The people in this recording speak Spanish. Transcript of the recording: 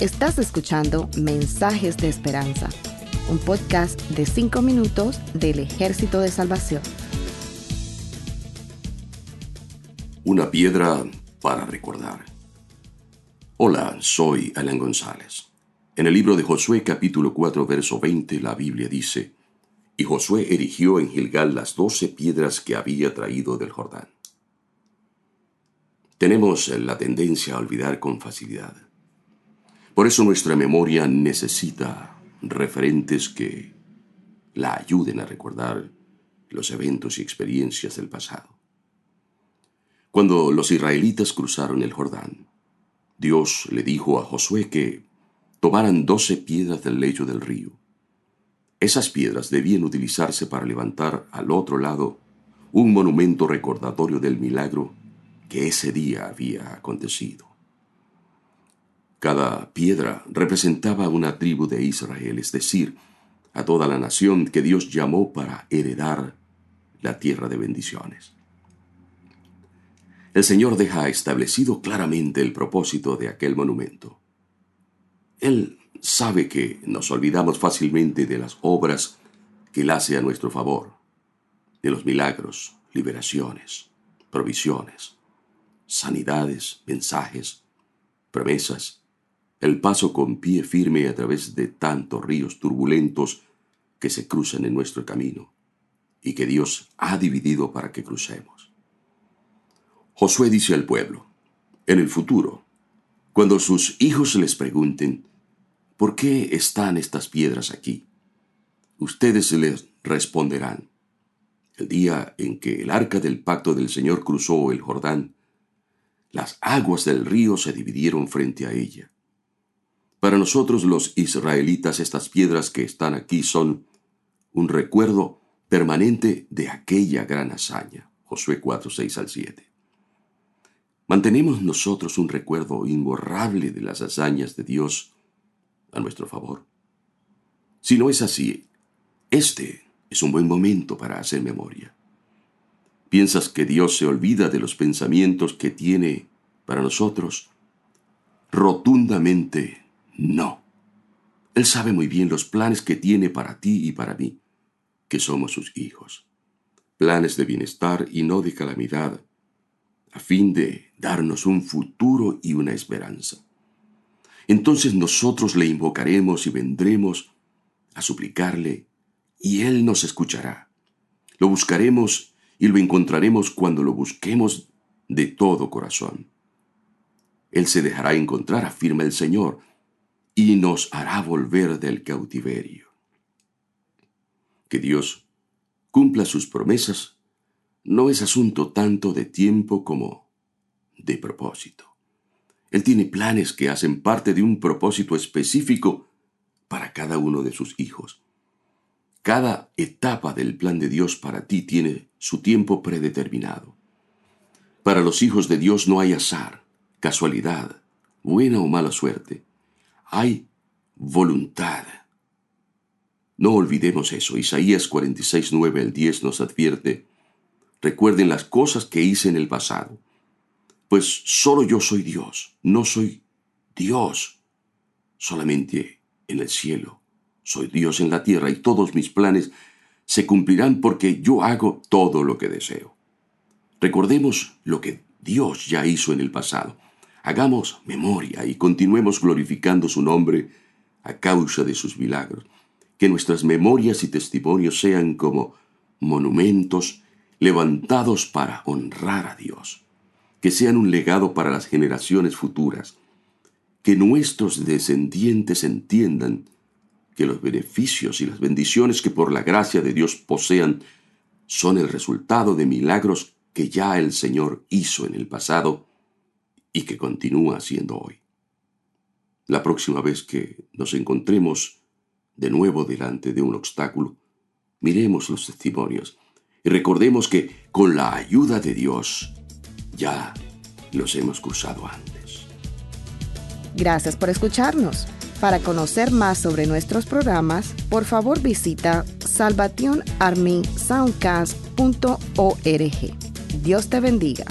Estás escuchando Mensajes de Esperanza, un podcast de 5 minutos del Ejército de Salvación. Una piedra para recordar. Hola, soy Alan González. En el libro de Josué capítulo 4 verso 20 la Biblia dice, Y Josué erigió en Gilgal las doce piedras que había traído del Jordán. Tenemos la tendencia a olvidar con facilidad. Por eso nuestra memoria necesita referentes que la ayuden a recordar los eventos y experiencias del pasado. Cuando los israelitas cruzaron el Jordán, Dios le dijo a Josué que tomaran doce piedras del lecho del río. Esas piedras debían utilizarse para levantar al otro lado un monumento recordatorio del milagro que ese día había acontecido. Cada piedra representaba una tribu de Israel, es decir, a toda la nación que Dios llamó para heredar la tierra de bendiciones. El Señor deja establecido claramente el propósito de aquel monumento. Él sabe que nos olvidamos fácilmente de las obras que Él hace a nuestro favor, de los milagros, liberaciones, provisiones, sanidades, mensajes, promesas, el paso con pie firme a través de tantos ríos turbulentos que se cruzan en nuestro camino y que Dios ha dividido para que crucemos. Josué dice al pueblo, en el futuro, cuando sus hijos les pregunten, ¿por qué están estas piedras aquí? Ustedes les responderán, el día en que el arca del pacto del Señor cruzó el Jordán, las aguas del río se dividieron frente a ella para nosotros los israelitas estas piedras que están aquí son un recuerdo permanente de aquella gran hazaña. Josué 4, 6 al 7. Mantenemos nosotros un recuerdo imborrable de las hazañas de Dios a nuestro favor. Si no es así, este es un buen momento para hacer memoria. ¿Piensas que Dios se olvida de los pensamientos que tiene para nosotros? Rotundamente no. Él sabe muy bien los planes que tiene para ti y para mí, que somos sus hijos. Planes de bienestar y no de calamidad, a fin de darnos un futuro y una esperanza. Entonces nosotros le invocaremos y vendremos a suplicarle, y Él nos escuchará. Lo buscaremos y lo encontraremos cuando lo busquemos de todo corazón. Él se dejará encontrar, afirma el Señor, y nos hará volver del cautiverio. Que Dios cumpla sus promesas no es asunto tanto de tiempo como de propósito. Él tiene planes que hacen parte de un propósito específico para cada uno de sus hijos. Cada etapa del plan de Dios para ti tiene su tiempo predeterminado. Para los hijos de Dios no hay azar, casualidad, buena o mala suerte hay voluntad. No olvidemos eso. Isaías 46, 9 al 10 nos advierte, recuerden las cosas que hice en el pasado, pues solo yo soy Dios, no soy Dios solamente en el cielo, soy Dios en la tierra y todos mis planes se cumplirán porque yo hago todo lo que deseo. Recordemos lo que Dios ya hizo en el pasado. Hagamos memoria y continuemos glorificando su nombre a causa de sus milagros. Que nuestras memorias y testimonios sean como monumentos levantados para honrar a Dios. Que sean un legado para las generaciones futuras. Que nuestros descendientes entiendan que los beneficios y las bendiciones que por la gracia de Dios posean son el resultado de milagros que ya el Señor hizo en el pasado y que continúa siendo hoy. La próxima vez que nos encontremos de nuevo delante de un obstáculo, miremos los testimonios y recordemos que con la ayuda de Dios ya los hemos cruzado antes. Gracias por escucharnos. Para conocer más sobre nuestros programas, por favor visita salvationarmysoundcast.org. Dios te bendiga.